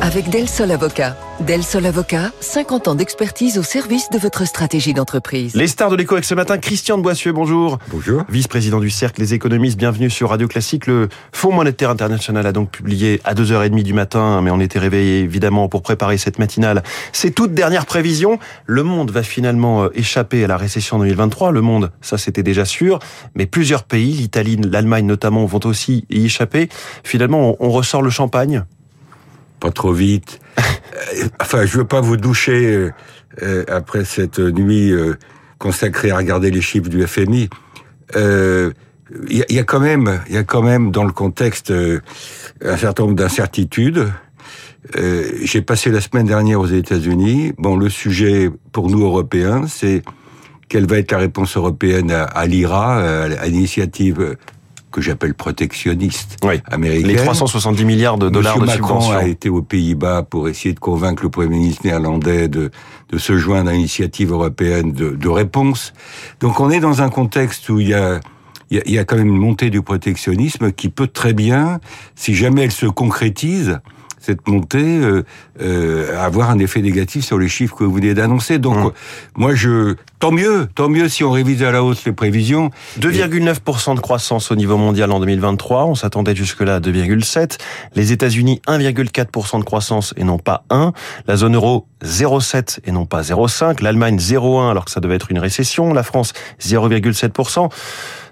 Avec Del Sol Avocat. Del Sol Avocat, 50 ans d'expertise au service de votre stratégie d'entreprise. Les stars de l'écho avec ce matin, Christian de Boissieu, bonjour. Bonjour. Vice-président du Cercle Les économistes, bienvenue sur Radio Classique. Le Fonds monétaire international a donc publié à 2h30 du matin, mais on était réveillés évidemment pour préparer cette matinale. Ses toutes dernières prévisions. Le monde va finalement euh, échapper à la récession 2023. Le monde, ça c'était déjà sûr. Mais plusieurs pays, l'Italie, l'Allemagne notamment, vont aussi y échapper. Finalement, on ressort le champagne trop vite. Euh, enfin, je veux pas vous doucher euh, euh, après cette nuit consacrée à regarder les chiffres du FMI. Il y, a quand même, il y a quand même dans le contexte un certain nombre d'incertitudes. J'ai passé la semaine dernière aux États-Unis. Bon, le sujet pour nous Européens, c'est quelle va être la réponse européenne à l'IRA, à l'initiative que j'appelle protectionniste oui. américaine. Les 370 milliards de dollars Monsieur de Macron subventions. a été aux Pays-Bas pour essayer de convaincre le Premier ministre néerlandais de, de se joindre à l'initiative européenne de, de réponse. Donc on est dans un contexte où il y a il y a quand même une montée du protectionnisme qui peut très bien, si jamais elle se concrétise, cette montée euh, euh, avoir un effet négatif sur les chiffres que vous venez d'annoncer. Donc, mmh. moi, je tant mieux, tant mieux si on révise à la hausse les prévisions. 2,9% de croissance au niveau mondial en 2023. On s'attendait jusque-là à 2,7. Les États-Unis 1,4% de croissance et non pas 1. La zone euro 0,7 et non pas 0,5. L'Allemagne 0,1 alors que ça devait être une récession. La France 0,7%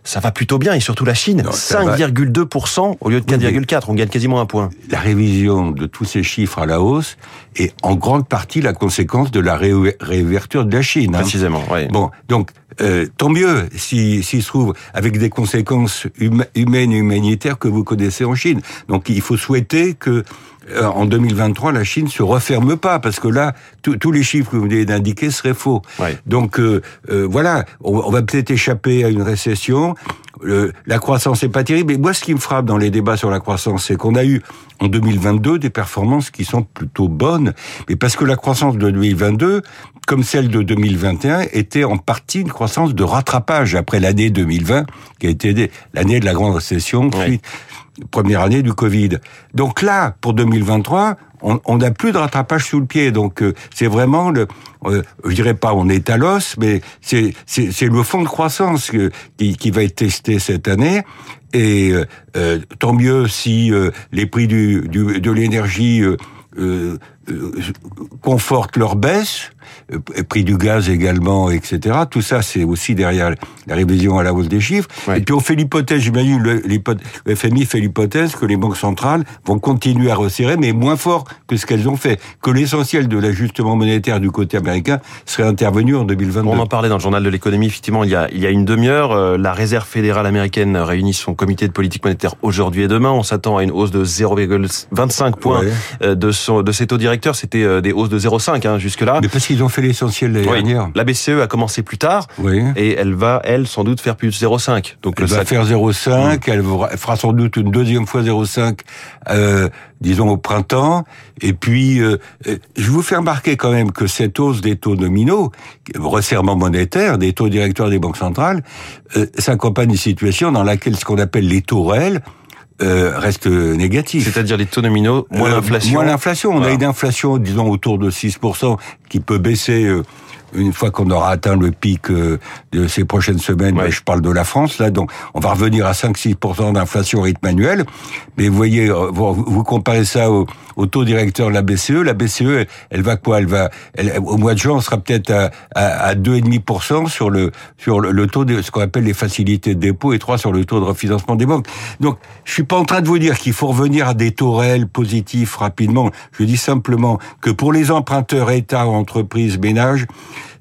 ça va plutôt bien et surtout la Chine 5,2% au lieu de 4,4 on gagne quasiment un point. La révision de tous ces chiffres à la hausse est en grande partie la conséquence de la réouverture de la Chine. Précisément, hein. oui. Bon, donc euh, tant mieux s'il si, si se trouve avec des conséquences hum, humaines et humanitaires que vous connaissez en Chine. Donc il faut souhaiter que euh, en 2023 la Chine se referme pas parce que là tous les chiffres que vous venez d'indiquer seraient faux. Ouais. Donc euh, voilà, on, on va peut-être échapper à une récession. Le, la croissance n'est pas terrible. Et moi, ce qui me frappe dans les débats sur la croissance, c'est qu'on a eu en 2022 des performances qui sont plutôt bonnes, mais parce que la croissance de 2022, comme celle de 2021, était en partie une croissance de rattrapage après l'année 2020, qui a été l'année de la grande récession, puis. Première année du Covid. Donc là, pour 2023, on n'a plus de rattrapage sous le pied. Donc euh, c'est vraiment le, euh, je dirais pas on est à l'os, mais c'est c'est le fond de croissance que, qui, qui va être testé cette année. Et euh, tant mieux si les prix du, du de l'énergie confortent leur baisse, prix du gaz également, etc. Tout ça, c'est aussi derrière la révision à la hausse des chiffres. Ouais. Et puis on fait l'hypothèse, j'imagine, le, le FMI fait l'hypothèse que les banques centrales vont continuer à resserrer, mais moins fort que ce qu'elles ont fait. Que l'essentiel de l'ajustement monétaire du côté américain serait intervenu en 2022. On en parlait dans le journal de l'économie, effectivement, il y a, il y a une demi-heure. Euh, la Réserve fédérale américaine réunit son comité de politique monétaire aujourd'hui et demain. On s'attend à une hausse de 0,25 points Ouais. euh, de, son, de ses taux C'était euh, des hausses de 0,5 hein, jusque-là. Mais parce qu'ils ont fait l'essentiel l'année Oui. dernière. La BCE a commencé plus tard Oui. et elle va, elle, sans doute faire plus de 0,5. Donc Elle va faire 0,5, elle fera sans doute une deuxième fois 0,5, euh, disons au printemps. Et puis, euh, euh, je vous fais remarquer quand même que cette hausse des taux nominaux, resserrement monétaire, des taux directeurs des banques centrales, euh, s'accompagne d'une situation dans laquelle ce qu'on appelle les taux réels euh, restent négatifs. c'est-à-dire les taux nominaux, moins Euh, l'inflation. Moins l'inflation. On Voilà. a une inflation, disons, autour de 6%, qui peut baisser euh, une fois qu'on aura atteint le pic euh, de ces prochaines semaines. Ouais. Ben, je parle de la France, là. Donc, on va revenir à 5-6% d'inflation au rythme annuel. Mais vous voyez, vous, vous comparez ça au, au taux directeur de la BCE. La BCE, elle, va quoi? Elle va, elle, au mois de juin, on sera peut-être à, à, à 2,5% sur le sur le, le taux de ce qu'on appelle les facilités de dépôt et 3 sur le taux de refinancement des banques. Donc, je suis pas en train de vous dire qu'il faut revenir à des taux réels positifs rapidement. Je dis simplement que pour les emprunteurs, État, entreprises, ménages,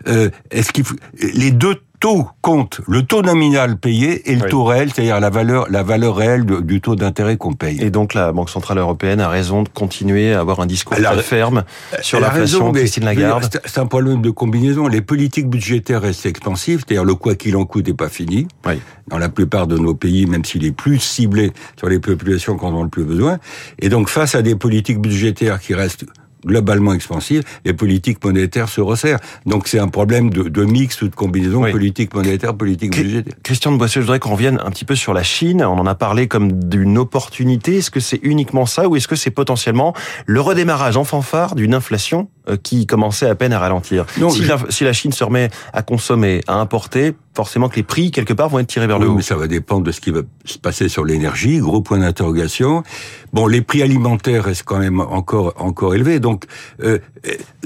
euh, est-ce qu'il faut, les deux taux comptent le taux nominal payé et le Oui. taux réel, c'est-à-dire la valeur la valeur réelle de- du taux d'intérêt qu'on paye. Et donc la Banque Centrale Européenne a raison de continuer à avoir un discours Elle a- très ferme sur l'inflation. Christine Lagarde. c'est- C'est un problème de combinaison. Les politiques budgétaires restent expansives, c'est-à-dire le quoi qu'il en coûte n'est pas fini. Oui. Dans la plupart de nos pays, même s'il est plus ciblé sur les populations qui en ont le plus besoin. Et donc, face à des politiques budgétaires qui restent globalement expansive, les politiques monétaires se resserrent. Donc c'est un problème de, de, mix ou de combinaison politique monétaire, politique budgétaire. Christian de Boissieu, je voudrais qu'on revienne un petit peu sur la Chine. On en a parlé comme d'une opportunité. Est-ce que c'est uniquement ça ou est-ce que c'est potentiellement le redémarrage en fanfare d'une inflation euh, qui commençait à peine à ralentir? Non, si, la, si, la, Chine se remet à consommer, à importer, forcément que les prix, quelque part, vont être tirés vers oui, le haut. Mais ça va dépendre de ce qui va se passer sur l'énergie. Gros point d'interrogation. Bon, les prix alimentaires restent quand même encore encore élevés. Donc, euh,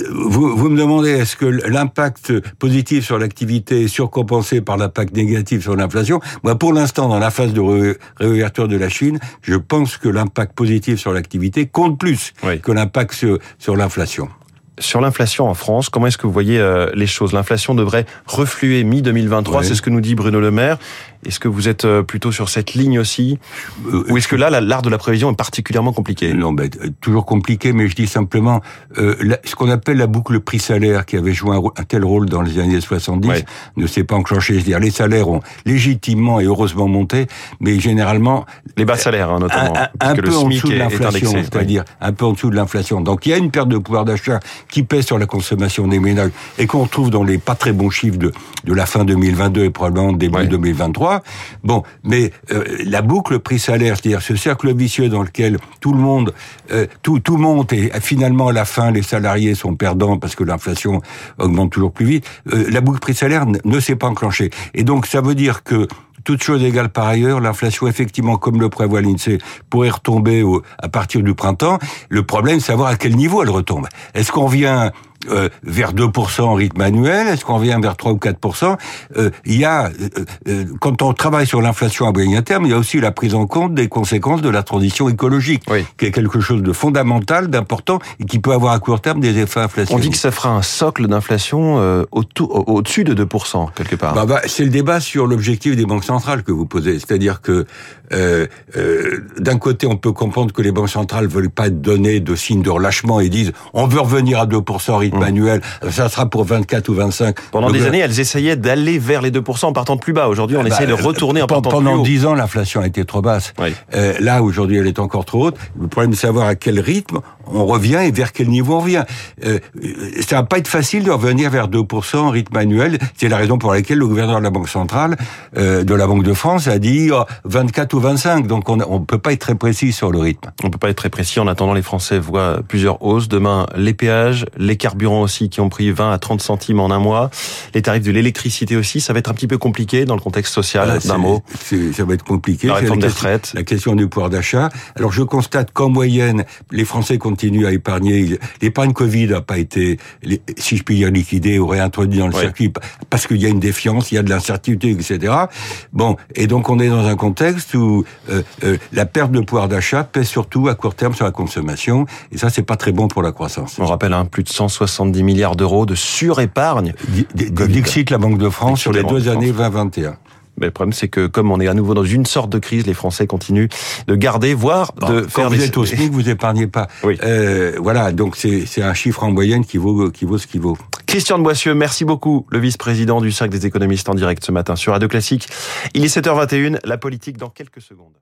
vous, vous me demandez, est-ce que l'impact positif sur l'activité est surcompensé par l'impact négatif sur l'inflation? Moi, pour l'instant, dans la phase de réouverture de la Chine, je pense que l'impact positif sur l'activité compte plus oui. que l'impact sur, sur l'inflation. Sur l'inflation en France, comment est-ce que vous voyez euh, les choses? L'inflation devrait refluer mi-2023, oui. c'est ce que nous dit Bruno Le Maire. Est-ce que vous êtes euh, plutôt sur cette ligne aussi euh, Ou est-ce que là, l'art de la prévision est particulièrement compliqué Non, ben, toujours compliqué, mais je dis simplement, euh, la, ce qu'on appelle la boucle prix-salaire, qui avait joué un, un, tel rôle dans les années 70, ouais. ne s'est pas enclenché. C'est-à-dire, les salaires ont légitimement et heureusement monté, mais généralement... Les bas salaires, hein, notamment. Un, un peu en dessous de l'inflation, c'est-à-dire un peu en dessous de l'inflation. Donc, il y a une perte de pouvoir d'achat qui pèse sur la consommation des ménages et qu'on retrouve dans les pas très bons chiffres de, de la fin 2022 et probablement début ouais. 2023. Bon, mais euh, la boucle prix-salaire, c'est-à-dire ce cercle vicieux dans lequel tout le monde, euh, tout, tout monte et finalement à la fin les salariés sont perdants parce que l'inflation augmente toujours plus vite, euh, la boucle prix-salaire ne s'est pas enclenchée. Et donc ça veut dire que toute chose égale par ailleurs, l'inflation, effectivement, comme le prévoit l'INSEE, pourrait retomber à partir du printemps. Le problème, c'est savoir à quel niveau elle retombe. Est-ce qu'on vient euh, vers 2% en rythme annuel Est-ce qu'on vient vers 3 ou 4% euh, Il y a, euh, euh, quand on travaille sur l'inflation à moyen terme, il y a aussi la prise en compte des conséquences de la transition écologique, oui. qui est quelque chose de fondamental, d'important, et qui peut avoir à court terme des effets inflationnistes. On dit que ça fera un socle d'inflation euh, au-dessus de 2%, quelque part. Bah, bah, c'est le débat sur l'objectif des banques centrales que vous posez. C'est-à-dire que d'un côté, on peut comprendre que les banques centrales veulent pas donner de signes de relâchement et disent on veut revenir à 2% rythme mmh. annuel, ça sera pour 24 ou 25. Pendant des années, elles essayaient d'aller vers les 2% en partant de plus bas. Aujourd'hui, on bah, essaie de retourner en partant pendant de plus haut. 10 ans, l'inflation a été trop basse. Oui. Euh, là, aujourd'hui, elle est encore trop haute. Le problème, c'est de savoir à quel rythme on revient et vers quel niveau on revient. Euh, ça va pas être facile de revenir vers 2% en rythme annuel. C'est la raison pour laquelle le gouverneur de la Banque centrale, euh, de la Banque de France, a dit oh, 24 ou 25. Donc on ne peut pas être très précis sur le rythme. On peut pas être très précis. En attendant, les Français voient plusieurs hausses. Demain, les péages, les carburants aussi qui ont pris 20 à 30 centimes en un mois, les tarifs de l'électricité aussi. Ça va être un petit peu compliqué dans le contexte social. D'un mot. Ça va être compliqué. La réforme la des retraites. La question du pouvoir d'achat. Alors je constate qu'en moyenne, les Français continuent à épargner. L'épargne Covid n'a pas été, si je puis dire, liquidée ou réintroduite dans le Ouais. circuit parce qu'il y a une défiance, il y a de l'incertitude, etc. Bon, et donc on est dans un contexte où euh, euh, la perte de pouvoir d'achat pèse surtout à court terme sur la consommation, et ça c'est pas très bon pour la croissance. On rappelle hein, plus de 170 milliards d'euros de surépargne. Di- di- Dixit la Banque de France sur les deux années 20-21. Mais le problème, c'est que comme on est à nouveau dans une sorte de crise, les Français continuent de garder, voire de faire quand des... vous êtes au SMIC, vous épargnez pas. Oui. Euh, voilà, donc c'est un chiffre en moyenne qui vaut qui vaut ce qui vaut. Christian de Boissieu, merci beaucoup, le vice-président du Cercle des économistes en direct ce matin sur Radio Classique. Il est 7h21, la politique dans quelques secondes.